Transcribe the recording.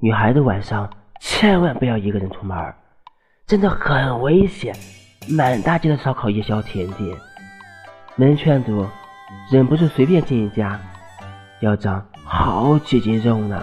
女孩子晚上千万不要一个人出门，真的很危险。满大街的烧烤夜宵甜点，门劝阻忍不住随便进一家，要长好几斤肉呢。